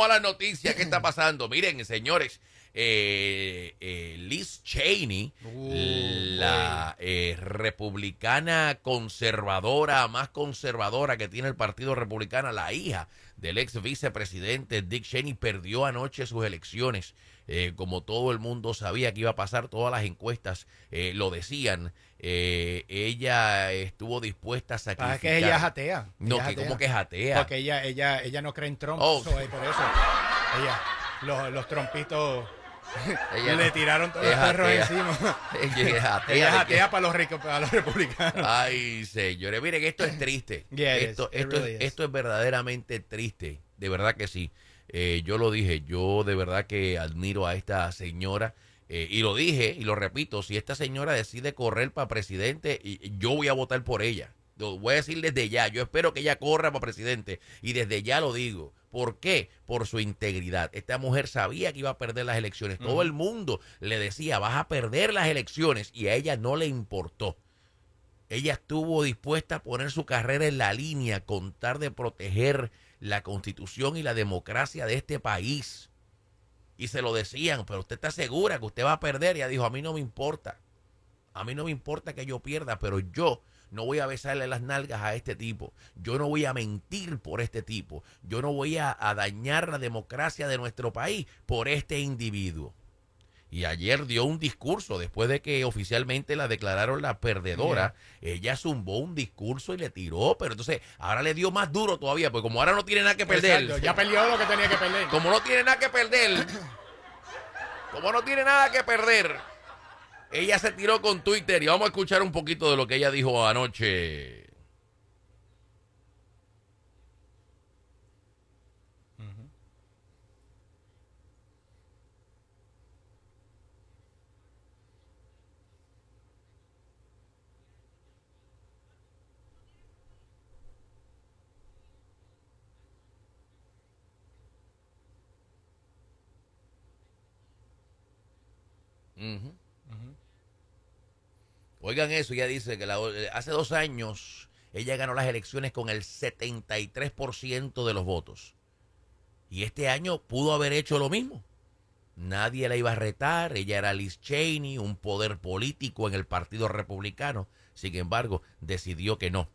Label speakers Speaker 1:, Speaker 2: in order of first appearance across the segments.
Speaker 1: vamos a las noticias. ¿Qué está pasando? Miren, señores, eh, eh, Liz Cheney,
Speaker 2: Uh,
Speaker 1: la eh, republicana conservadora, más conservadora que tiene el Partido Republicano, la hija del ex vicepresidente Dick Cheney, perdió anoche sus elecciones. Eh, como todo el mundo sabía que iba a pasar, todas las encuestas eh, lo decían. Eh, ella estuvo dispuesta a sacrificar.
Speaker 2: que ella es atea.
Speaker 1: no,
Speaker 2: Ella
Speaker 1: que
Speaker 2: es
Speaker 1: como que es atea.
Speaker 2: Porque ella, ella, ella no cree en Trump.
Speaker 1: Oh.
Speaker 2: so, eh, por eso. Ella, los, los trompitos
Speaker 1: Ella
Speaker 2: le
Speaker 1: no-
Speaker 2: tiraron todos
Speaker 1: es
Speaker 2: los perros
Speaker 1: atea.
Speaker 2: encima.
Speaker 1: Ella es atea.
Speaker 2: Ella es para los ricos, para los republicanos.
Speaker 1: Ay, señores, miren, esto es triste.
Speaker 2: Yeah,
Speaker 1: esto,
Speaker 2: is.
Speaker 1: Esto,
Speaker 2: really
Speaker 1: es, esto es verdaderamente triste. De verdad que sí. Eh, yo lo dije, yo de verdad que admiro a esta señora. Eh, y lo dije y lo repito, si esta señora decide correr para presidente, y, yo voy a votar por ella. Lo voy a decir desde ya. Yo espero que ella corra para presidente. Y desde ya lo digo. ¿Por qué? Por su integridad. Esta mujer sabía que iba a perder las elecciones. Todo el mundo le decía, vas a perder las elecciones. Y a ella no le importó. Ella estuvo dispuesta a poner su carrera en la línea, contar de proteger la constitución y la democracia de este país. Y se lo decían, pero usted está segura que usted va a perder. Y ella dijo, a mí no me importa. A mí no me importa que yo pierda, pero yo no voy a besarle las nalgas a este tipo. Yo no voy a mentir por este tipo. Yo no voy a, a dañar la democracia de nuestro país por este individuo. Y ayer dio un discurso, después de que oficialmente la declararon la perdedora, ella zumbó un discurso y le tiró, pero entonces ahora le dio más duro todavía, porque como ahora no tiene nada que perder,
Speaker 2: Exacto, Ya perdió lo que tenía que perder.
Speaker 1: como no tiene nada que perder, como no tiene nada que perder, ella se tiró con Twitter y vamos a escuchar un poquito de lo que ella dijo anoche. Oigan eso, ella dice que la- eh, hace dos años ella ganó las elecciones con el 73% de los votos. Y este año pudo haber hecho lo mismo. Nadie la iba a retar, ella era Liz Cheney, un poder político en el Partido Republicano. Sin embargo, decidió que no.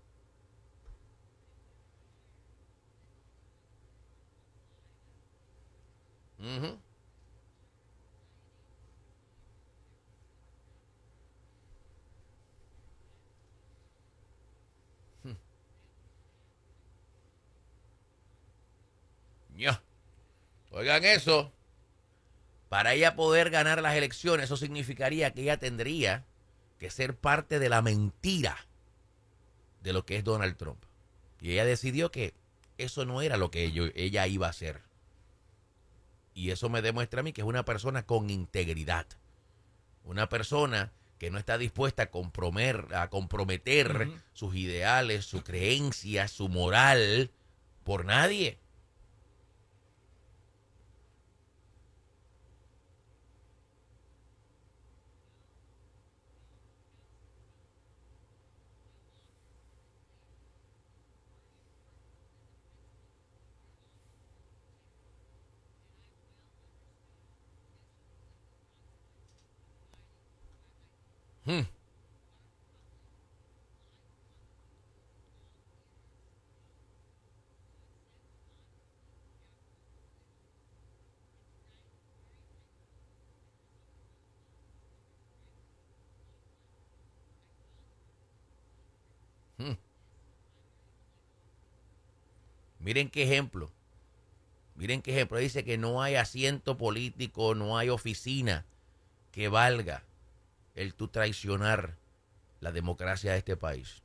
Speaker 1: Oigan eso. Para ella poder ganar las elecciones, eso significaría que ella tendría que ser parte de la mentira de lo que es Donald Trump. Y ella decidió que eso no era lo que ello- ella iba a hacer. Y eso me demuestra a mí que es una persona con integridad. Una persona que no está dispuesta a, compromer- a comprometer sus ideales, su creencia, su moral por nadie. Hmm. Miren qué ejemplo. Miren qué ejemplo. Dice que no hay asiento político, no hay oficina que valga el tú traicionar la democracia de este país.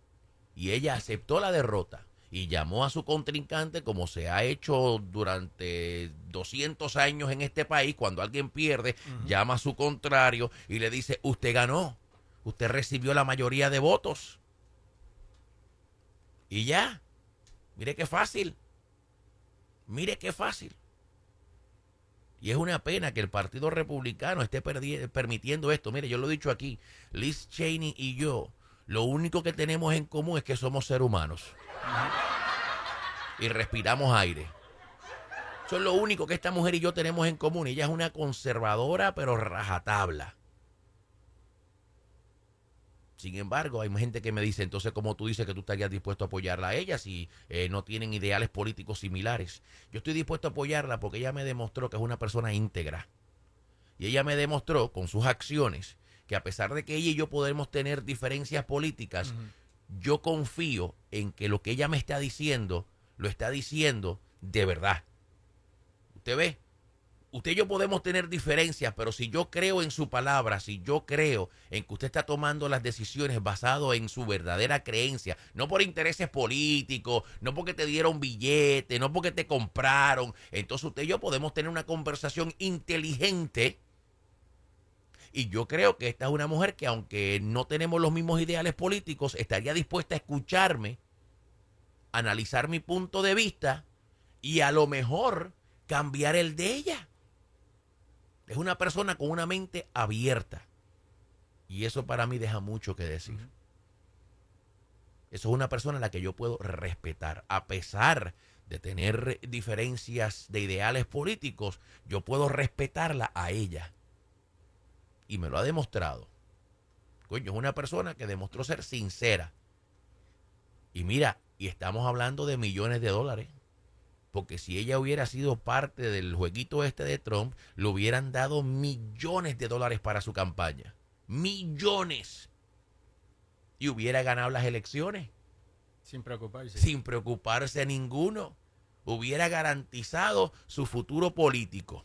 Speaker 1: Y ella aceptó la derrota y llamó a su contrincante como se ha hecho durante 200 años en este país. Cuando alguien pierde, llama a su contrario y le dice, usted ganó, usted recibió la mayoría de votos. Y ya, mire qué fácil. Mire qué fácil. Y es una pena que el Partido Republicano esté permitiendo esto. Mire, yo lo he dicho aquí, Liz Cheney y yo, lo único que tenemos en común es que somos seres humanos. Y respiramos aire. Eso es lo único que esta mujer y yo tenemos en común. Ella es una conservadora, pero rajatabla. Sin embargo, hay gente que me dice, entonces, ¿cómo tú dices que tú estarías dispuesto a apoyarla a ella si eh, no tienen ideales políticos similares? Yo estoy dispuesto a apoyarla porque ella me demostró que es una persona íntegra. Y ella me demostró con sus acciones que a pesar de que ella y yo podemos tener diferencias políticas, yo confío en que lo que ella me está diciendo, lo está diciendo de verdad. ¿Usted ve? Usted y yo podemos tener diferencias, pero si yo creo en su palabra, si yo creo en que usted está tomando las decisiones basado en su verdadera creencia, no por intereses políticos, no porque te dieron billete, no porque te compraron, entonces usted y yo podemos tener una conversación inteligente. Y yo creo que esta es una mujer que aunque no tenemos los mismos ideales políticos, estaría dispuesta a escucharme, analizar mi punto de vista y a lo mejor cambiar el de ella. Es una persona con una mente abierta. Y eso para mí deja mucho que decir. Eso es una persona a la que yo puedo respetar. A pesar de tener diferencias de ideales políticos, yo puedo respetarla a ella. Y me lo ha demostrado. Coño, es una persona que demostró ser sincera. Y mira, y estamos hablando de millones de dólares. Porque si ella hubiera sido parte del jueguito este de Trump, le hubieran dado millones de dólares para su campaña. Millones. Y hubiera ganado las elecciones.
Speaker 2: Sin preocuparse.
Speaker 1: Sin preocuparse a ninguno. Hubiera garantizado su futuro político.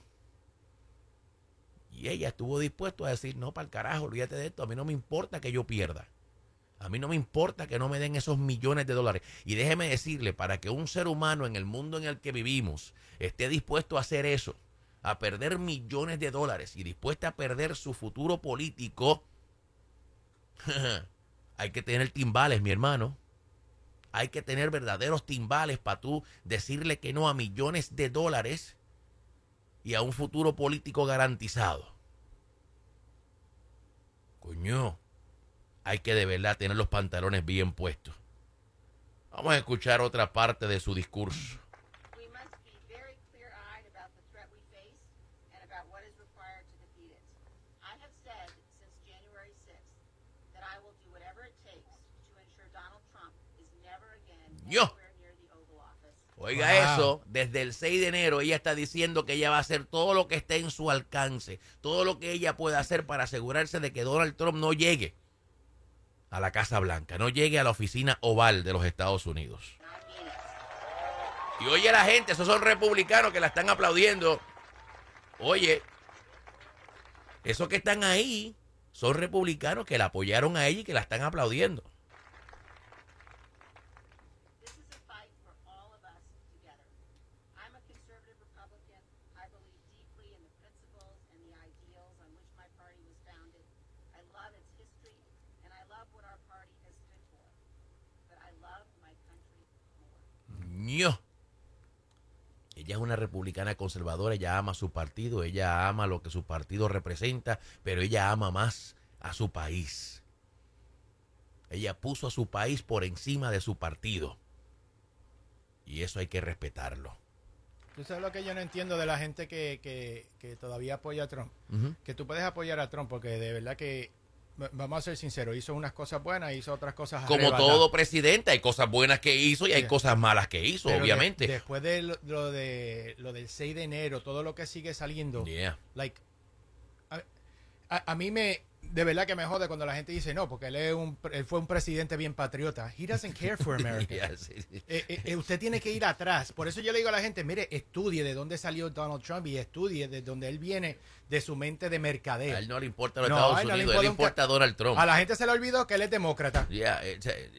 Speaker 1: Y ella estuvo dispuesta a decir, no, para el carajo, olvídate de esto, a mí no me importa que yo pierda. A mí no me importa que no me den esos millones de dólares. Y déjeme decirle, para que un ser humano en el mundo en el que vivimos esté dispuesto a hacer eso, a perder millones de dólares y dispuesta a perder su futuro político, hay que tener timbales, mi hermano. Hay que tener verdaderos timbales para tú decirle que no a millones de dólares y a un futuro político garantizado. Coño hay que de verdad tener los pantalones bien puestos. Vamos a escuchar otra parte de su discurso. Yo. Oiga eso, desde el 6 de enero ella está diciendo que ella va a hacer todo lo que esté en su alcance, todo lo que ella pueda hacer para asegurarse de que Donald Trump no llegue a la Casa Blanca, no llegue a la oficina oval de los Estados Unidos. Y oye la gente, esos son republicanos que la están aplaudiendo. Oye, esos que están ahí son republicanos que la apoyaron a ella y que la están aplaudiendo. Ella es una republicana conservadora, ella ama su partido, ella ama lo que su partido representa, pero ella ama más a su país. Ella puso a su país por encima de su partido. Y eso hay que respetarlo.
Speaker 2: Tú sabes lo que yo no entiendo de la gente que, todavía apoya a Trump. Que tú puedes apoyar a Trump porque de verdad que vamos a ser sinceros, hizo unas cosas buenas, hizo otras cosas
Speaker 1: Como todo presidente, hay cosas buenas que hizo y hay cosas malas que hizo, obviamente.
Speaker 2: después de lo, de lo del 6 de enero, todo lo que sigue saliendo, like, a, mí me de verdad que me jode cuando la gente dice no, porque él, es un, él fue un presidente bien patriota. He doesn't care for America. Eh, eh, eh, usted tiene que ir atrás. Por eso yo le digo a la gente, mire, estudie de dónde salió Donald Trump y estudie de dónde él viene, de su mente de mercadeo.
Speaker 1: A él no le importa los Estados Unidos, no le importa, Donald Trump.
Speaker 2: A la gente se le olvidó que él es demócrata.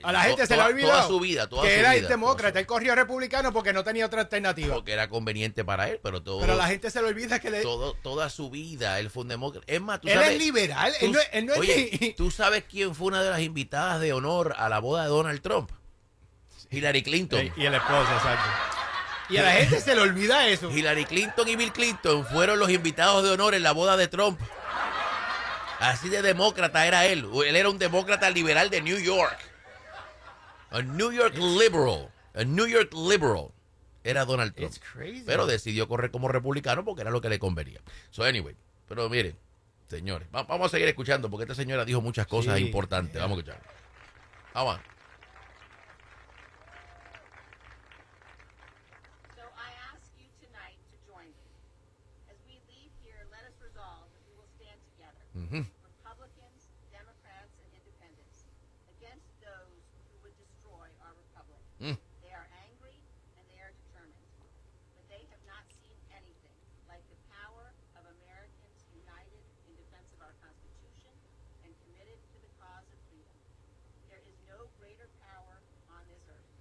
Speaker 1: a
Speaker 2: la gente se le olvidó
Speaker 1: toda su vida, toda
Speaker 2: que
Speaker 1: su
Speaker 2: era
Speaker 1: vida,
Speaker 2: demócrata. Él corrió republicano porque no tenía otra alternativa.
Speaker 1: Porque era conveniente para él, pero todo.
Speaker 2: Pero la gente se le olvida que le...
Speaker 1: Todo, toda su vida él fue un demócrata. Es más, tú
Speaker 2: él
Speaker 1: sabes,
Speaker 2: es liberal. él no, él no es
Speaker 1: ¿Tú sabes quién fue una de las invitadas de honor a la boda de Donald Trump? Hillary Clinton.
Speaker 2: Y, el esposo, exacto. Y a la gente se le olvida eso.
Speaker 1: Hillary Clinton y Bill Clinton fueron los invitados de honor en la boda de Trump. Así de demócrata era él. Él era un demócrata liberal de New York. A New York liberal. A New York liberal. era Donald Trump. Pero decidió correr como republicano porque era lo que le convenía. So, anyway, pero miren, señores, vamos a seguir escuchando porque esta señora dijo muchas cosas importantes. Vamos a escuchar. Vamos. Mm-hmm. Republicans, Democrats, and independents against those who would destroy our republic. Mm. They are angry and they are determined, but they have not seen anything like the power of Americans united in defense of our Constitution and committed to the cause of freedom. There is no greater power on this earth,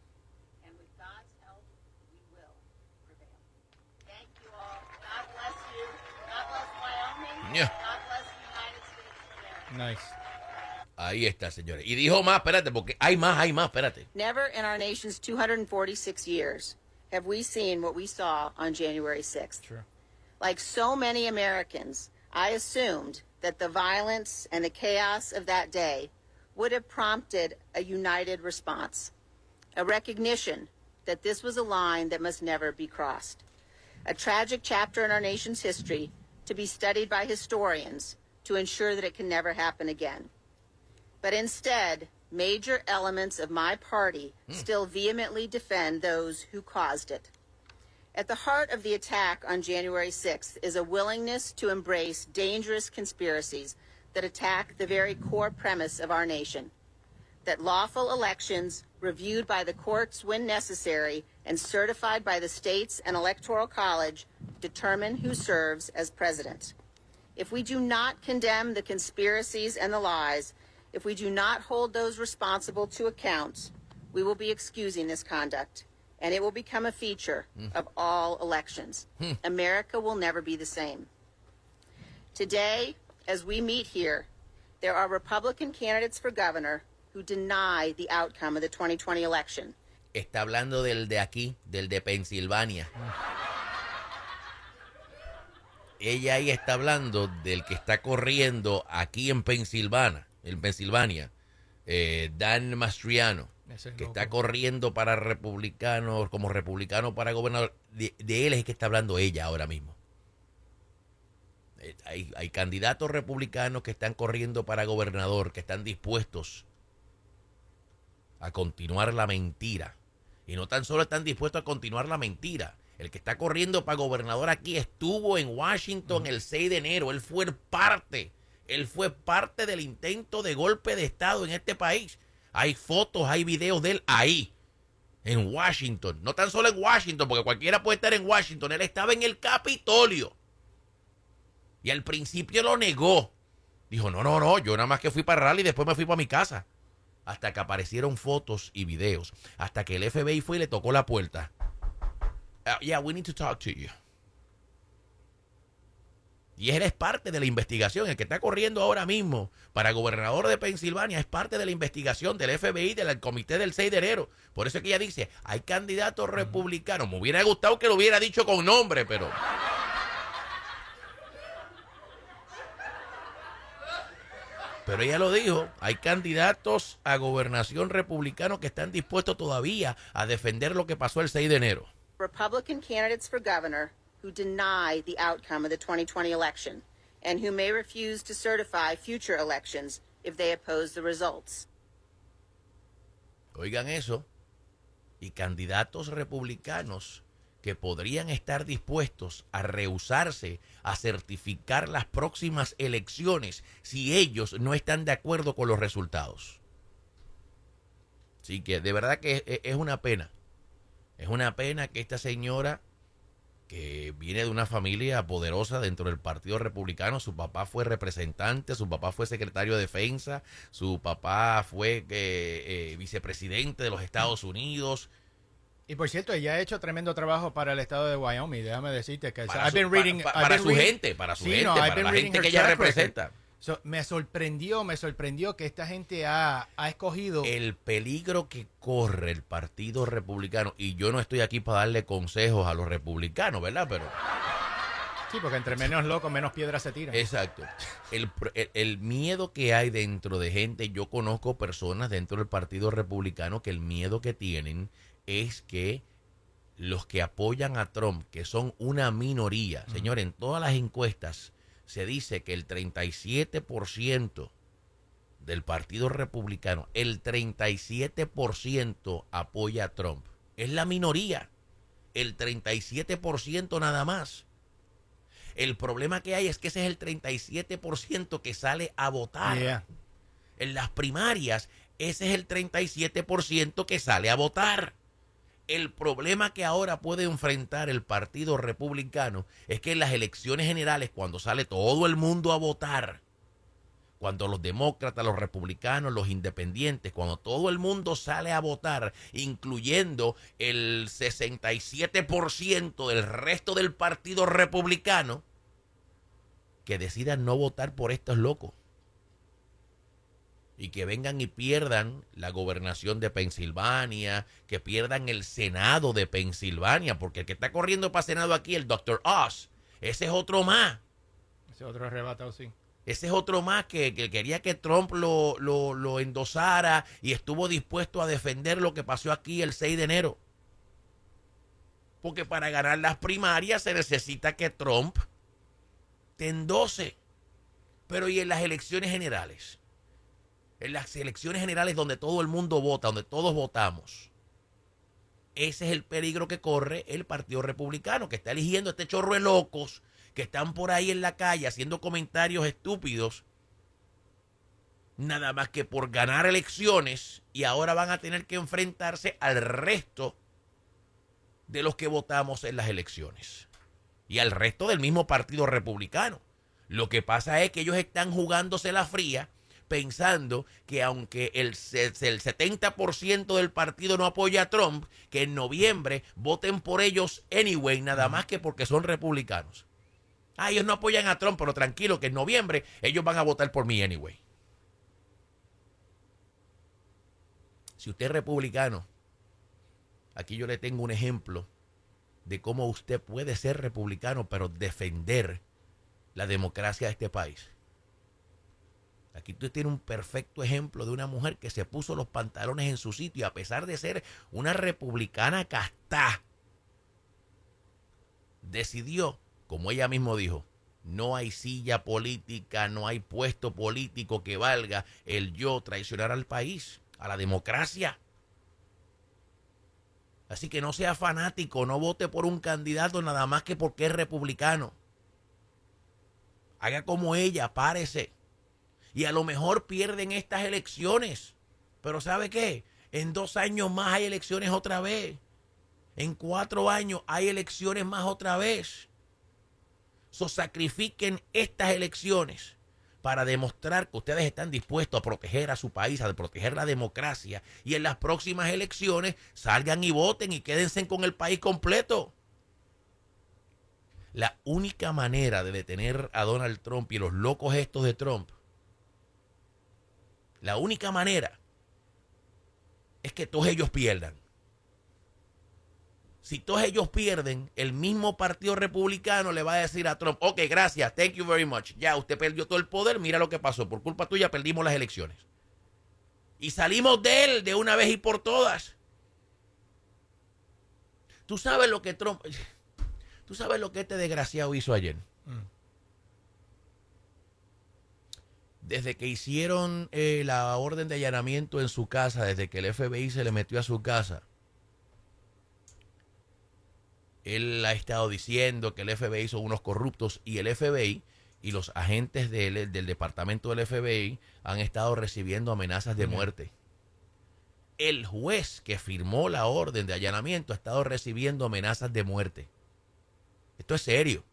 Speaker 1: and with God's help, we will prevail. Thank you all. God bless you. God bless Wyoming. Yeah. Nice. Ahí está, señores. Y dijo más, espérate, porque hay más, hay más, espérate.
Speaker 3: Never in our nation's 246 years have we seen what we saw on January 6th. True. Like so many Americans, I assumed that the violence and the chaos of that day would have prompted a united response, a recognition that this was a line that must never be crossed, a tragic chapter in our nation's history to be studied by historians to ensure that it can never happen again. But instead, major elements of my party mm. still vehemently defend those who caused it. At the heart of the attack on January 6th is a willingness to embrace dangerous conspiracies that attack the very core premise of our nation that lawful elections, reviewed by the courts when necessary and certified by the states and electoral college, determine who serves as president. If we do not condemn the conspiracies and the lies, if we do not hold those responsible to account, we will be excusing this conduct, and it will become a feature mm. of all elections. Mm. America will never be the same. Today, as we meet here, there are Republican candidates for governor who deny the outcome of the 2020 election.
Speaker 1: Está hablando del de aquí, del de Pensilvania. Ella ahí está hablando del que está corriendo aquí en Pensilvania, en Pensilvania, eh, Dan Mastriano, que está corriendo para republicanos, como republicano para gobernador. De, él es que está hablando ella ahora mismo. Eh, hay, hay candidatos republicanos que están corriendo para gobernador, que están dispuestos a continuar la mentira. Y no tan solo están dispuestos a continuar la mentira, el que está corriendo para gobernador aquí estuvo en Washington el 6 de enero. Él fue parte, él fue parte del intento de golpe de Estado en este país. Hay fotos, hay videos de él ahí, en Washington. No tan solo en Washington, porque cualquiera puede estar en Washington. Él estaba en el Capitolio. Y al principio lo negó. Dijo, no, no, no, yo nada más que fui para rally y después me fui para mi casa. Hasta que aparecieron fotos y videos. Hasta que el FBI fue y le tocó la puerta. Uh, yeah, we need to talk to you. Y él es parte de la investigación. El que está corriendo ahora mismo para gobernador de Pensilvania es parte de la investigación del FBI, del comité del 6 de enero. Por eso es que ella dice, hay candidatos republicanos. Me hubiera gustado que lo hubiera dicho con nombre, pero... Pero ella lo dijo, hay candidatos a gobernación republicano que están dispuestos todavía a defender lo que pasó el 6 de enero.
Speaker 3: Republican candidates for governor who deny the outcome of the 2020 election and who may refuse to certify future elections if they oppose the results.
Speaker 1: Oigan eso. Y candidatos republicanos que podrían estar dispuestos a rehusarse a certificar las próximas elecciones si ellos no están de acuerdo con los resultados. Así que de verdad que es una pena es una pena que esta señora, que viene de una familia poderosa dentro del Partido Republicano, su papá fue representante, su papá fue secretario de defensa, su papá fue eh, eh, vicepresidente de los Estados Unidos.
Speaker 2: Y por cierto, ella ha hecho tremendo trabajo para el estado de Wyoming, déjame decirte que
Speaker 1: para, su, para, su gente, para su gente, para la gente que ella representa
Speaker 2: me sorprendió, me sorprendió que esta gente ha, escogido...
Speaker 1: El peligro que corre el Partido Republicano, y yo no estoy aquí para darle consejos a los republicanos, ¿verdad? Pero...
Speaker 2: Sí, porque entre menos locos, menos piedras se tiran.
Speaker 1: Exacto. El, el, miedo que hay dentro de gente, yo conozco personas dentro del Partido Republicano que el miedo que tienen es que los que apoyan a Trump, que son una minoría, señor, en todas las encuestas se dice que el 37% del Partido Republicano, el 37% apoya a Trump. Es la minoría. El 37% nada más. El problema que hay es que ese es el 37% que sale a votar. En las primarias, ese es el 37% que sale a votar. El problema que ahora puede enfrentar el Partido Republicano es que en las elecciones generales, cuando sale todo el mundo a votar, cuando los demócratas, los republicanos, los independientes, cuando todo el mundo sale a votar, incluyendo el 67% del resto del Partido Republicano, que decidan no votar por estos locos y que vengan y pierdan la gobernación de Pensilvania, que pierdan el Senado de Pensilvania, porque el que está corriendo para Senado aquí, el Dr. Oz, ese es otro más.
Speaker 2: Ese es otro arrebatado, sí.
Speaker 1: Ese es otro más que, quería que Trump lo, lo, lo endosara y estuvo dispuesto a defender lo que pasó aquí el 6 de enero. Porque para ganar las primarias se necesita que Trump te endose. Pero ¿y en las elecciones generales? En las elecciones generales donde todo el mundo vota, donde todos votamos. Ese es el peligro que corre el Partido Republicano, que está eligiendo este chorro de locos que están por ahí en la calle haciendo comentarios estúpidos, nada más que por ganar elecciones y ahora van a tener que enfrentarse al resto de los que votamos en las elecciones y al resto del mismo Partido Republicano. Lo que pasa es que ellos están jugándose la fría pensando que aunque el, el 70% del partido no apoya a Trump, que en noviembre voten por ellos anyway, nada más que porque son republicanos. Ah, ellos no apoyan a Trump, pero tranquilo que en noviembre ellos van a votar por mí anyway. Si usted es republicano, aquí yo le tengo un ejemplo de cómo usted puede ser republicano, pero defender la democracia de este país. Aquí tú tienes un perfecto ejemplo de una mujer que se puso los pantalones en su sitio y a pesar de ser una republicana casta, decidió, como ella mismo dijo, no hay silla política, no hay puesto político que valga el yo traicionar al país, a la democracia. Así que no sea fanático, no vote por un candidato nada más que porque es republicano. Haga como ella, párese y a lo mejor pierden estas elecciones. Pero ¿sabe qué? En dos años más hay elecciones otra vez. En cuatro años hay elecciones más otra vez. So sacrifiquen estas elecciones para demostrar que ustedes están dispuestos a proteger a su país, a proteger la democracia. Y en las próximas elecciones salgan y voten y quédense con el país completo. La única manera de detener a Donald Trump y los locos estos de Trump la única manera es que todos ellos pierdan. Si todos ellos pierden, el mismo partido republicano le va a decir a Trump, ok, gracias, thank you very much. Ya, usted perdió todo el poder, mira lo que pasó. Por culpa tuya perdimos las elecciones. Y salimos de él de una vez y por todas. Tú sabes lo que Trump... Tú sabes lo que este desgraciado hizo ayer. Mm. Desde que hicieron eh, la orden de allanamiento en su casa, desde que el FBI se le metió a su casa, él ha estado diciendo que el FBI son unos corruptos y el FBI y los agentes del, del departamento del FBI han estado recibiendo amenazas de muerte. El juez que firmó la orden de allanamiento ha estado recibiendo amenazas de muerte. Esto es serio,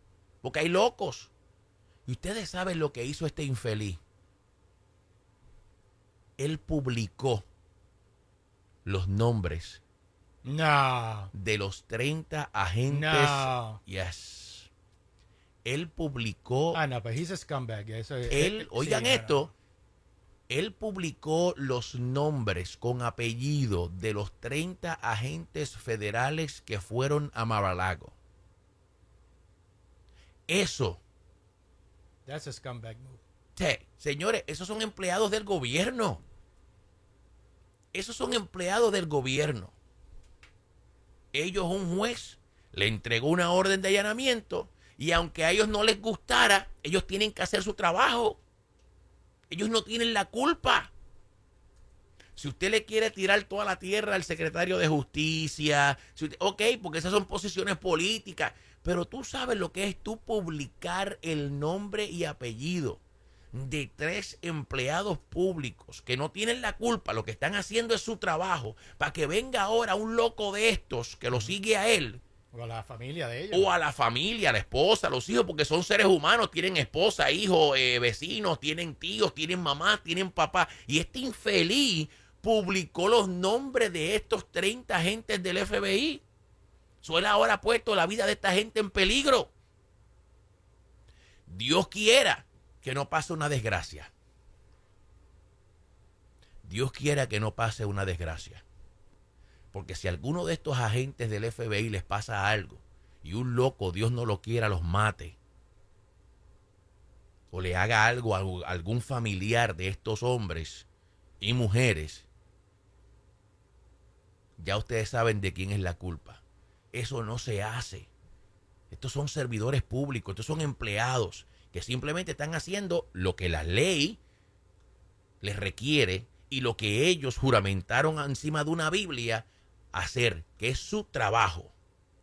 Speaker 1: porque hay locos. Y ustedes saben lo que hizo este infeliz él publicó los nombres de los 30 agentes. No. Yes. Él publicó.
Speaker 2: Ah, no, pero he's a scumbag.
Speaker 1: él, oigan esto. Él publicó los nombres con apellido de los 30 agentes federales que fueron a Mar-a-Lago. Eso.
Speaker 2: That's a scumbag move.
Speaker 1: Señores, esos son empleados del gobierno. Esos son empleados del gobierno. ellos un juez le entregó una orden de allanamiento y aunque a ellos no les gustara, ellos tienen que hacer su trabajo. Ellos no tienen la culpa. Si usted le quiere tirar toda la tierra al secretario de justicia, ok, porque esas son posiciones políticas, pero tú sabes lo que es tú publicar el nombre y apellido de tres empleados públicos que no tienen la culpa, lo que están haciendo es su trabajo, para que venga ahora un loco de estos que lo sigue a él.
Speaker 2: O a la familia de ellos.
Speaker 1: O a la familia, a la esposa, a los hijos, porque son seres humanos, tienen esposa, hijos, eh, vecinos, tienen tíos, tienen mamá, tienen papá. Y este infeliz publicó los nombres de estos 30 agentes del FBI. Suele ahora puesto la vida de esta gente en peligro. Dios quiera que no pase una desgracia. Dios quiera que no pase una desgracia. Porque si alguno de estos agentes del FBI les pasa algo y un loco, Dios no lo quiera, los mate, o le haga algo a algún familiar de estos hombres y mujeres, ya ustedes saben de quién es la culpa. Eso no se hace. Estos son servidores públicos, estos son empleados que simplemente están haciendo lo que la ley les requiere y lo que ellos juramentaron encima de una Biblia hacer, que es su trabajo.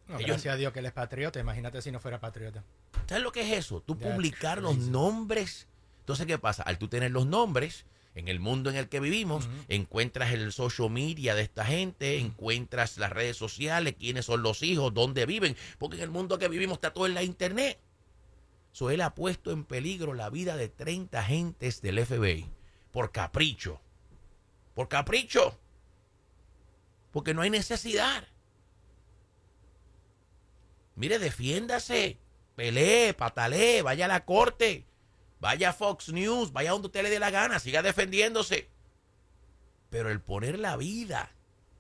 Speaker 2: gracias a Dios que él es patriota, imagínate si no fuera patriota.
Speaker 1: ¿Sabes lo que es eso? Tú publicar los nombres. Entonces, ¿qué pasa? Al tú tener los nombres, en el mundo en el que vivimos, encuentras el social media de esta gente, encuentras las redes sociales, quiénes son los hijos, dónde viven, porque en el mundo que vivimos está todo en la internet. Él ha puesto en peligro la vida de 30 agentes del FBI por capricho. Por capricho. Porque no hay necesidad. Mire, defiéndase. Pelee, patalee, vaya a la corte. Vaya a Fox News, vaya donde usted le dé la gana, siga defendiéndose. Pero el poner la vida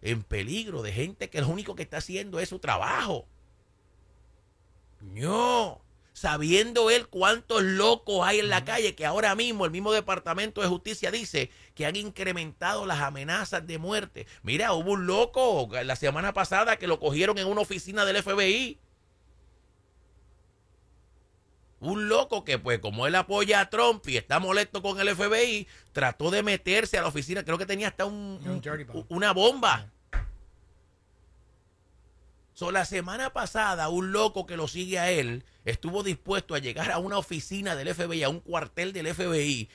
Speaker 1: en peligro de gente que lo único que está haciendo es su trabajo. No sabiendo él cuántos locos hay en la calle, que ahora mismo el mismo Departamento de Justicia dice que han incrementado las amenazas de muerte. Mira, hubo un loco la semana pasada que lo cogieron en una oficina del FBI. Un loco que, pues, como él apoya a Trump y está molesto con el FBI, trató de meterse a la oficina. Creo que tenía hasta un, una bomba. La semana pasada, un loco que lo sigue a él estuvo dispuesto a llegar a una oficina del FBI, a un cuartel del FBI.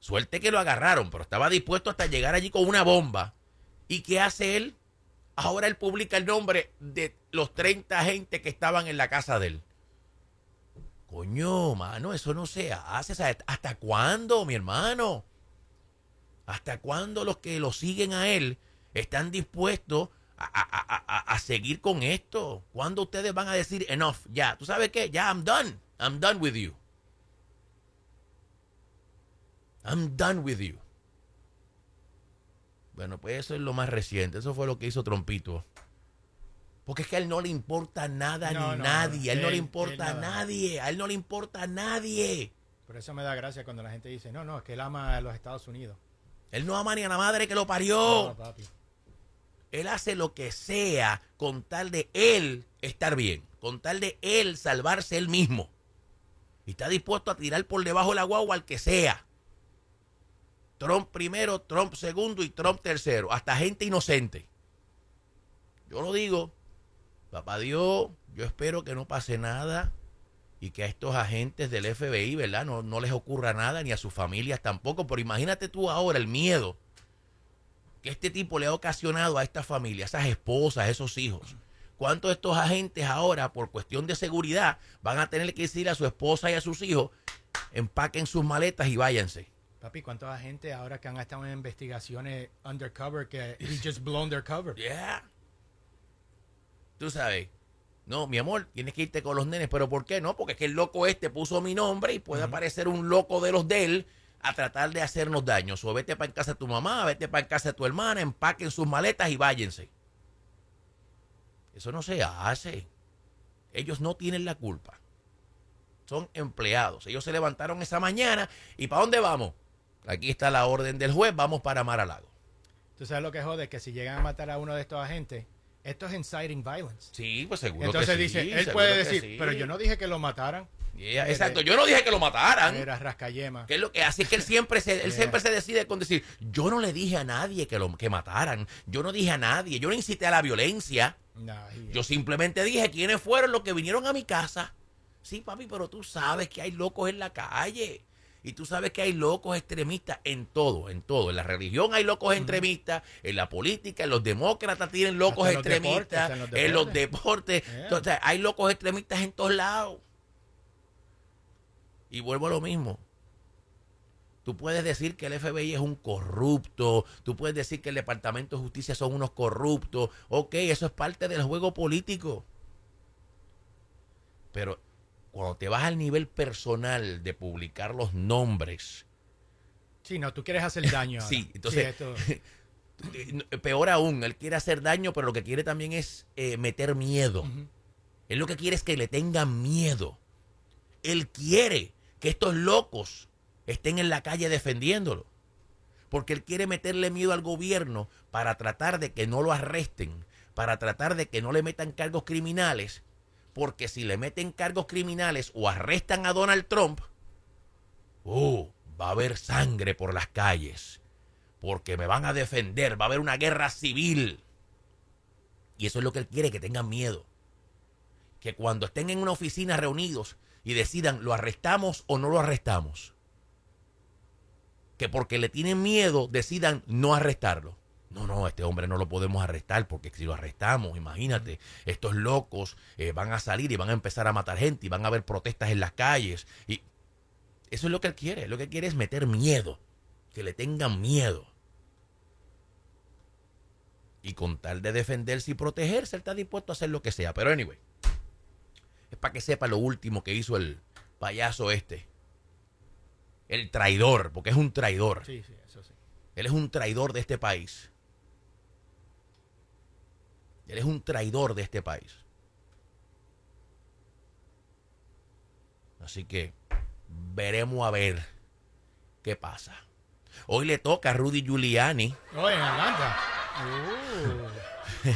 Speaker 1: Suerte que lo agarraron, pero estaba dispuesto hasta llegar allí con una bomba. ¿Y qué hace él? Ahora él publica el nombre de los 30 agentes que estaban en la casa de él. Coño, mano, eso no se hace. ¿Hasta cuándo, mi hermano? ¿Hasta cuándo los que lo siguen a él están dispuestos a, seguir con esto? ¿Cuándo ustedes van a decir enough? Ya, ¿tú sabes qué? Ya, I'm done. I'm done with you. I'm done with you. Bueno, pues eso es lo más reciente. Eso fue lo que hizo Trompito. Porque es que a él no le importa nada ni nadie. A él no le importa a nadie. A él no le importa a nadie.
Speaker 2: Por eso me da gracia cuando la gente dice, no, no, es que él ama a los Estados Unidos.
Speaker 1: Él no ama ni a la madre que lo parió. No, papi. Él hace lo que sea con tal de él estar bien, con tal de él salvarse él mismo. Y está dispuesto a tirar por debajo de la guagua al que sea. Trump primero, Trump segundo y Trump tercero. Hasta gente inocente. Yo lo digo, papá Dios, yo espero que no pase nada y que a estos agentes del FBI, ¿verdad? No, no les ocurra nada, ni a sus familias tampoco. Pero imagínate tú ahora el miedo que este tipo le ha ocasionado a esta familia, a esas esposas, a esos hijos. ¿Cuántos de estos agentes ahora, por cuestión de seguridad, van a tener que decir a su esposa y a sus hijos, empaquen sus maletas y váyanse?
Speaker 2: Papi, ¿cuántos agentes ahora que han estado en investigaciones undercover que he just blown their cover?
Speaker 1: Yeah. Tú sabes. No, mi amor, tienes que irte con los nenes. ¿Pero por qué no? Porque es que el loco este puso mi nombre y puede aparecer un loco de los de él a tratar de hacernos daño. O vete para en casa de tu mamá, vete para en casa de tu hermana, empaquen sus maletas y váyanse. Eso no se hace. Ellos no tienen la culpa. Son empleados. Ellos se levantaron esa mañana y ¿para dónde vamos? Aquí está la orden del juez, vamos para Mar a Lago.
Speaker 2: Tú sabes lo que jode, que si llegan a matar a uno de estos agentes, esto es inciting violence.
Speaker 1: Sí, pues seguro
Speaker 2: Entonces
Speaker 1: que
Speaker 2: dice,
Speaker 1: sí,
Speaker 2: él
Speaker 1: seguro
Speaker 2: puede decir,
Speaker 1: sí.
Speaker 2: pero yo no dije que lo mataran.
Speaker 1: Yeah, exacto, yo no dije que lo mataran.
Speaker 2: Era rascayema.
Speaker 1: Que es lo que así es que él siempre se, él
Speaker 2: Yeah.
Speaker 1: siempre se decide con decir, yo no le dije a nadie que lo que mataran, yo no dije a nadie, yo no incité a la violencia, yo simplemente dije quiénes fueron los que vinieron a mi casa. Sí, papi, pero tú sabes que hay locos en la calle. Y tú sabes que hay locos extremistas en todo, en todo. En la religión hay locos extremistas, en la política, en los demócratas tienen locos
Speaker 2: Hasta en los deportes,
Speaker 1: extremistas,
Speaker 2: en los
Speaker 1: deportes.
Speaker 2: Yeah.
Speaker 1: Entonces, hay locos extremistas en todos lados. Y vuelvo a lo mismo. Tú puedes decir que el FBI es un corrupto, tú puedes decir que el Departamento de Justicia son unos corruptos. Ok, eso es parte del juego político. Pero cuando te vas al nivel personal de publicar los nombres,
Speaker 2: Sí, no, tú quieres hacer daño. ahora.
Speaker 1: Sí, entonces- eh, peor aún, él quiere hacer daño, pero lo que quiere también es eh, meter miedo.
Speaker 2: Ujú.
Speaker 1: Él lo que quiere es que le tengan miedo. Él quiere que estos locos estén en la calle defendiéndolo. Porque él quiere meterle miedo al gobierno para tratar de que no lo arresten, para tratar de que no le metan cargos criminales. Porque si le meten cargos criminales o arrestan a Donald Trump, oh, va a haber sangre por las calles. Porque me van a defender, va a haber una guerra civil. Y eso es lo que él quiere, que tengan miedo que cuando estén en una oficina reunidos y decidan lo arrestamos o no lo arrestamos, que porque le tienen miedo decidan no arrestarlo. No, no, este hombre no lo podemos arrestar porque si lo arrestamos, imagínate, estos locos eh, van a salir y van a empezar a matar gente y van a haber protestas en las calles. Y eso es lo que él quiere, lo que quiere es meter miedo, que le tengan miedo. Y con tal de defenderse y protegerse, él está dispuesto a hacer lo que sea. Pero anyway, es para que sepa lo último que hizo el payaso este. El traidor, porque es un traidor.
Speaker 2: sí, sí, eso sí.
Speaker 1: Él es un traidor de este país. Él es un traidor de este país. Así que veremos a ver qué pasa. Hoy le toca a Rudy Giuliani.
Speaker 2: Oh, en Atlanta. Uh,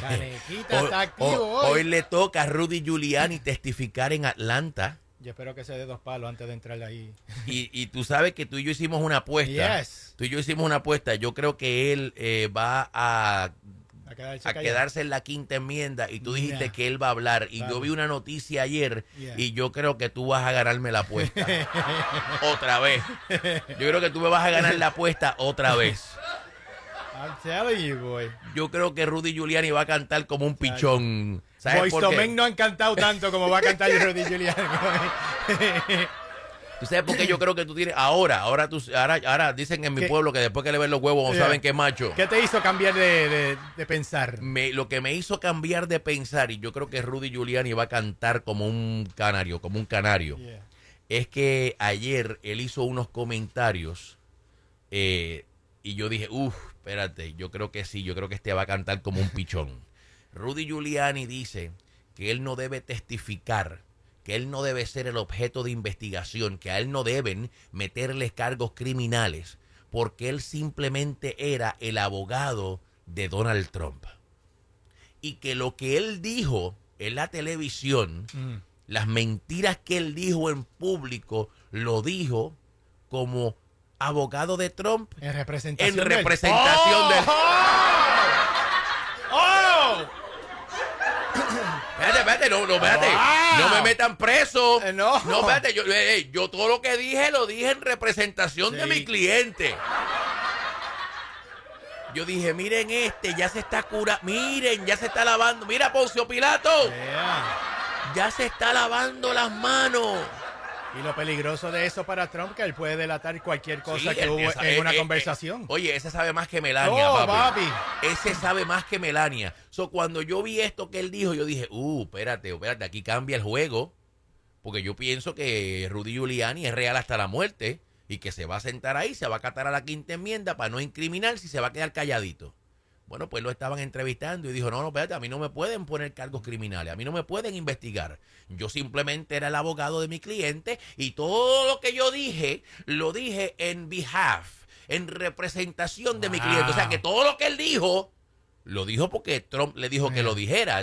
Speaker 2: Canequita
Speaker 1: Hoy,
Speaker 2: está activo
Speaker 1: hoy-
Speaker 2: hoy.
Speaker 1: hoy le toca a Rudy Giuliani testificar en Atlanta.
Speaker 2: Yo espero que se dé dos palos antes de entrar ahí.
Speaker 1: Y, y tú sabes que tú y yo hicimos una apuesta.
Speaker 2: Yes.
Speaker 1: Tú y yo hicimos una apuesta. Yo creo que él eh, va a,
Speaker 2: A quedarse
Speaker 1: a
Speaker 2: callado.
Speaker 1: quedarse en la quinta enmienda y tú dijiste
Speaker 2: Yeah.
Speaker 1: que él va a hablar. Y
Speaker 2: Claro.
Speaker 1: yo vi una noticia ayer
Speaker 2: Yeah.
Speaker 1: y yo creo que tú vas a ganarme la apuesta. otra vez. Yo creo que tú me vas a ganar la apuesta otra vez.
Speaker 2: I'm telling you, boy.
Speaker 1: Yo creo que Rudy Giuliani va a cantar como un pichón. ¿Sabes por qué?
Speaker 2: No han cantado tanto como va a cantar Rudy Giuliani.
Speaker 1: ¿Tú sabes por qué yo creo que tú tienes ahora? Ahora, tú, ahora, ahora dicen en mi
Speaker 2: ¿Qué?
Speaker 1: pueblo que después que le ven los huevos no
Speaker 2: Yeah.
Speaker 1: saben que es macho.
Speaker 2: ¿Qué te hizo cambiar de, de- de pensar?
Speaker 1: Me- lo que me hizo cambiar de pensar, y yo creo que Rudy Giuliani va a cantar como un canario, como un canario,
Speaker 2: Yeah.
Speaker 1: es que ayer él hizo unos comentarios eh, y yo dije, uff, espérate, yo creo que sí, yo creo que este va a cantar como un pichón. Rudy Giuliani dice que él no debe testificar, que él no debe ser el objeto de investigación, que a él no deben meterle cargos criminales, porque él simplemente era el abogado de Donald Trump. Y que lo que él dijo en la televisión,
Speaker 2: Mm.
Speaker 1: las mentiras que él dijo en público, lo dijo como abogado de Trump
Speaker 2: En representación
Speaker 1: en
Speaker 2: del-
Speaker 1: representación
Speaker 2: ¡Oh!
Speaker 1: del...
Speaker 2: ¡Oh!
Speaker 1: Espérate, espérate, no, no, espérate. No me metan preso.
Speaker 2: Eh, no.
Speaker 1: No, espérate, yo, eh, eh, yo todo lo que dije lo dije en representación de mi cliente. Yo dije, miren este, ya se está cura, miren, ya se está lavando. Mira, Poncio Pilato,
Speaker 2: Yeah.
Speaker 1: ya se está lavando las manos.
Speaker 2: Y lo peligroso de eso para Trump que él puede delatar cualquier cosa
Speaker 1: Sí,
Speaker 2: que
Speaker 1: él-
Speaker 2: hubo
Speaker 1: esa-
Speaker 2: en
Speaker 1: eh,
Speaker 2: una
Speaker 1: eh,
Speaker 2: conversación.
Speaker 1: eh, oye, ese sabe más que Melania, papi.
Speaker 2: papi.
Speaker 1: Ese sabe más que Melania. So, cuando yo vi esto que él dijo, yo dije, uh, espérate, espérate, aquí cambia el juego. Porque yo pienso que Rudy Giuliani es real hasta la muerte y que se va a sentar ahí, se va a catar a la quinta enmienda para no incriminarse y se va a quedar calladito. Bueno, pues lo estaban entrevistando y dijo, no, no, espérate, a mí no me pueden poner cargos criminales, a mí no me pueden investigar. Yo simplemente era el abogado de mi cliente y todo lo que yo dije, lo dije en behalf, en representación de mi
Speaker 2: Wow.
Speaker 1: cliente. O sea, que todo lo que él dijo, Lo dijo porque Trump le dijo que lo dijera.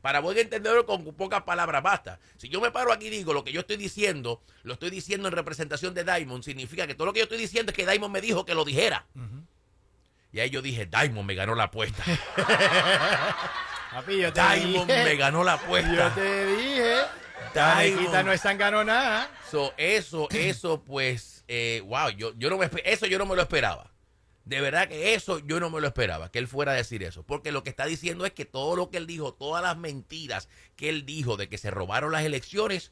Speaker 1: para poder entenderlo con pocas palabras basta. Si yo me paro aquí y digo lo que yo estoy diciendo, lo estoy diciendo en representación de Diamond, significa que todo lo que yo estoy diciendo es que Diamond me dijo que lo dijera. Y ahí yo dije, Diamond me ganó la apuesta. Diamond me ganó la apuesta.
Speaker 2: Yo te dije. Diamond. no están ganó nada.
Speaker 1: eso, eso, pues, eh, wow, yo, yo no me, eso yo no me lo esperaba. De verdad que eso yo no me lo esperaba, que él fuera a decir eso. Porque lo que está diciendo es que todo lo que él dijo, todas las mentiras que él dijo de que se robaron las elecciones,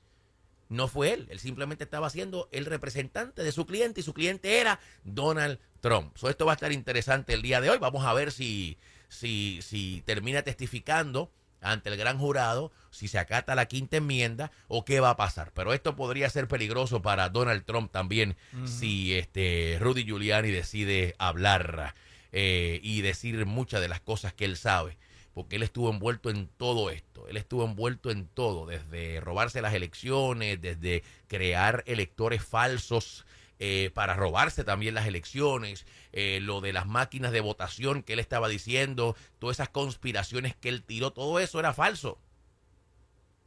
Speaker 1: no fue él. Él simplemente estaba siendo el representante de su cliente y su cliente era Donald Trump. So, esto va a estar interesante el día de hoy. Vamos a ver si, si, si termina testificando ante el gran jurado si se acata la quinta enmienda o qué va a pasar. Pero esto podría ser peligroso para Donald Trump también si este Rudy Giuliani decide hablar eh, y decir muchas de las cosas que él sabe. Porque él estuvo envuelto en todo esto. Él estuvo envuelto en todo, desde robarse las elecciones, desde crear electores falsos eh, para robarse también las elecciones, eh, lo de las máquinas de votación que él estaba diciendo, todas esas conspiraciones que él tiró, todo eso era falso.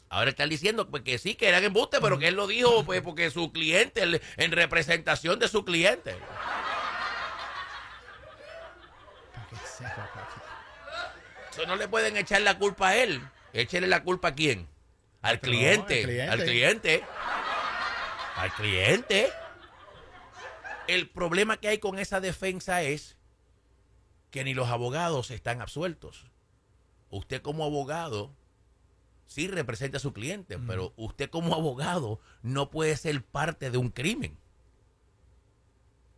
Speaker 1: Ahora están diciendo pues, que sí, que eran embuste, pero que él lo dijo pues, porque su cliente, en representación de su cliente. Eso no le pueden echar la culpa a él. Échele la culpa a quién? Al cliente. Al cliente. Al cliente. El problema que hay con esa defensa es que ni los abogados están absueltos. Usted como abogado sí representa a su cliente, pero usted como abogado no puede ser parte de un crimen.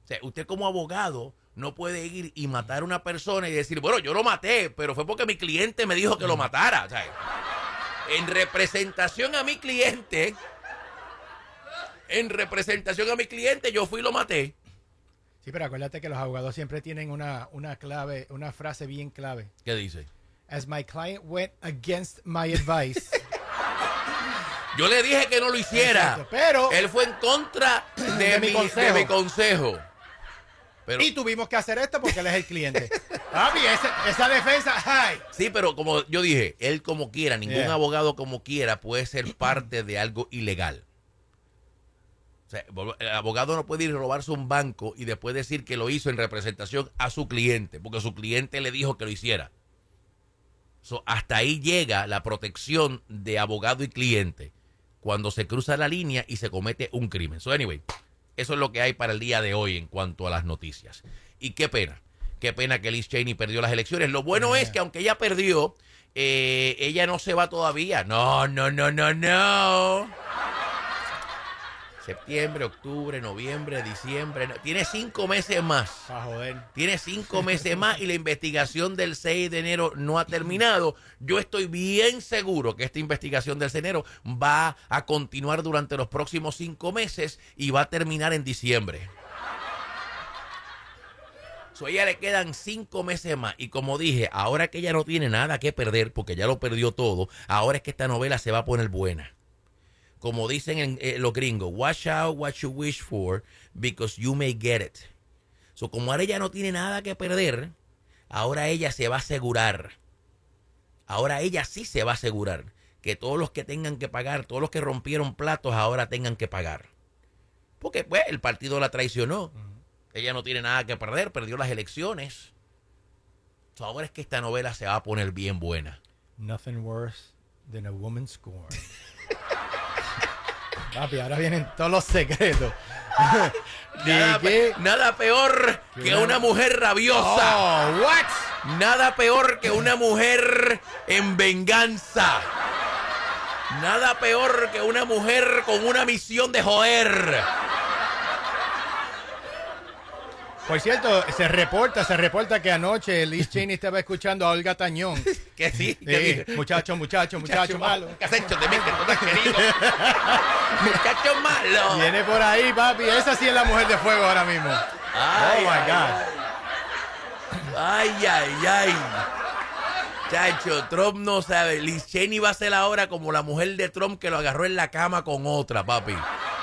Speaker 1: O sea, usted como abogado no puede ir y matar a una persona y decir, bueno, yo lo maté, pero fue porque mi cliente me dijo que lo matara. O sea, en representación a mi cliente, en representación a mi cliente, yo fui y lo maté.
Speaker 2: Sí, pero acuérdate que los abogados siempre tienen una, una clave, una frase bien clave.
Speaker 1: ¿Qué dice?
Speaker 2: As my client went against my advice.
Speaker 1: Yo le dije que no lo hiciera. pero él fue en contra de, mi, consejo.
Speaker 2: Y tuvimos que hacer esto porque él es el cliente. Papi, esa, defensa, ay.
Speaker 1: Sí, pero como yo dije, él como quiera, ningún abogado como quiera puede ser parte de algo ilegal. O sea, el abogado no puede ir a robarse un banco y después decir que lo hizo en representación a su cliente, porque su cliente le dijo que lo hiciera. hasta ahí llega la protección de abogado y cliente cuando se cruza la línea y se comete un crimen. So, anyway, eso es lo que hay para el día de hoy en cuanto a las noticias. Y qué pena, qué pena que Liz Cheney perdió las elecciones. Lo bueno es que aunque ella perdió, eh, ella no se va todavía. No, no, no, no, no septiembre, octubre, noviembre, diciembre. Tiene cinco meses más.
Speaker 2: joder.
Speaker 1: Tiene cinco meses más y la investigación del 6 de enero no ha terminado. Yo estoy bien seguro que esta investigación del 6 de enero va a continuar durante los próximos cinco meses y va a terminar en diciembre. a ella le quedan cinco meses más. Y como dije, ahora que ella no tiene nada que perder, porque ya lo perdió todo, ahora es que esta novela se va a poner buena como dicen en, eh, los gringos, watch out what you wish for because you may get it. So, como ahora ella no tiene nada que perder, ahora ella se va a asegurar. Ahora ella sí se va a asegurar que todos los que tengan que pagar, todos los que rompieron platos, ahora tengan que pagar. Porque pues, el partido la traicionó. Ella no tiene nada que perder, perdió las elecciones. ahora es que esta novela se va a poner bien buena.
Speaker 2: Nothing worse than a woman scorned. Papi, ahora vienen todos los secretos.
Speaker 1: nada, peor que una mujer rabiosa.
Speaker 2: Oh, what?
Speaker 1: Nada peor que una mujer en venganza. Nada peor que una mujer con una misión de joder.
Speaker 2: Por cierto, se reporta, se reporta que anoche Liz Cheney estaba escuchando a Olga Tañón.
Speaker 1: que sí,
Speaker 2: muchacho, muchacho, muchacho, malo.
Speaker 1: ¿Qué has hecho de mí que tú querido? muchacho malo.
Speaker 2: Viene por ahí, papi. Esa sí es la mujer de fuego ahora mismo.
Speaker 1: Ay, oh my God. Ay, ay, ay. Chacho, Trump no sabe. Liz Cheney va a ser ahora como la mujer de Trump que lo agarró en la cama con otra, papi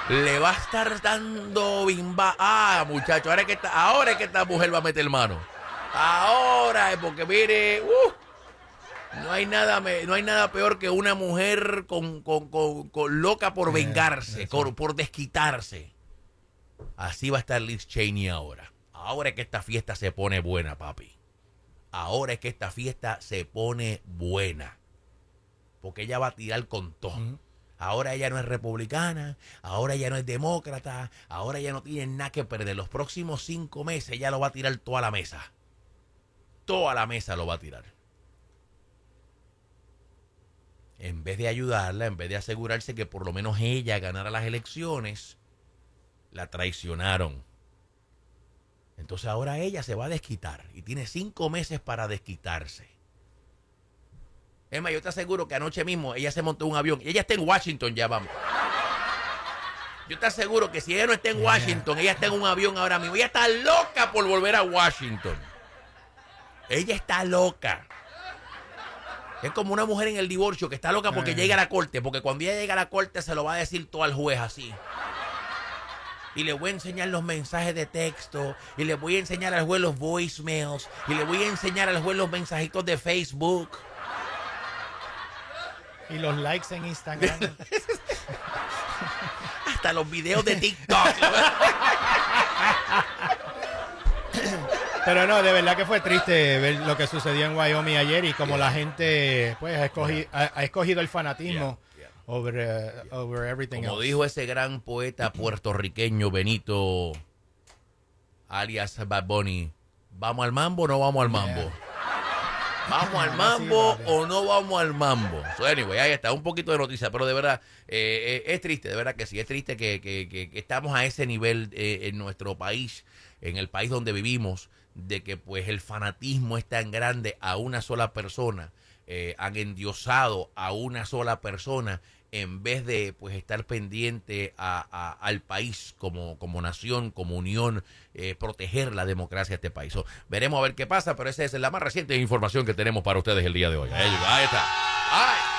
Speaker 1: le va a estar dando bimba. Ah, muchacho, ahora es que esta, ahora es que esta mujer va a meter mano. Ahora, porque mire, uh, no hay nada no hay nada peor que una mujer con, loca por vengarse, por desquitarse. Así va a estar Liz Cheney ahora. Ahora es que esta fiesta se pone buena, papi. Ahora es que esta fiesta se pone buena. Porque ella va a tirar con todo. Ahora ella no es republicana, ahora ella no es demócrata, ahora ella no tiene nada que perder. Los próximos cinco meses ella lo va a tirar toda la mesa. Toda la mesa lo va a tirar. En vez de ayudarla, en vez de asegurarse que por lo menos ella ganara las elecciones, la traicionaron. Entonces ahora ella se va a desquitar y tiene cinco meses para desquitarse. Emma, yo te aseguro que anoche mismo ella se montó un avión y ella está en Washington ya, vamos. Yo te aseguro que si ella no está en Washington, ella está en un avión ahora mismo. Ella está loca por volver a Washington. Ella está loca. Es como una mujer en el divorcio que está loca porque eh. llega a la corte, porque cuando ella llega a la corte se lo va a decir todo al juez así y le voy a enseñar los mensajes de texto y le voy a enseñar al juez los voicemails y le voy a enseñar al juez los mensajitos de Facebook.
Speaker 2: Y los likes en Instagram.
Speaker 1: Hasta los videos de TikTok.
Speaker 2: Pero no, de verdad que fue triste ver lo que sucedió en Wyoming ayer y como la gente pues ha escogido, el fanatismo over, uh, over everything
Speaker 1: Como dijo ese gran poeta puertorriqueño Benito, alias Bad Bunny, ¿vamos al mambo o no vamos al mambo? ¿Vamos al mambo o no vamos al mambo? So anyway, ahí está, un poquito de noticia, pero de verdad eh, eh, es triste, de verdad que sí, es triste que, que, que, estamos a ese nivel eh, en nuestro país, en el país donde vivimos, de que pues el fanatismo es tan grande a una sola persona, han endiosado a una sola persona en vez de pues estar pendiente a, al país como, como nación, como unión, eh, proteger la democracia de este país. veremos a ver qué pasa, pero esa es la más reciente información que tenemos para ustedes el día de hoy. Ahí, está.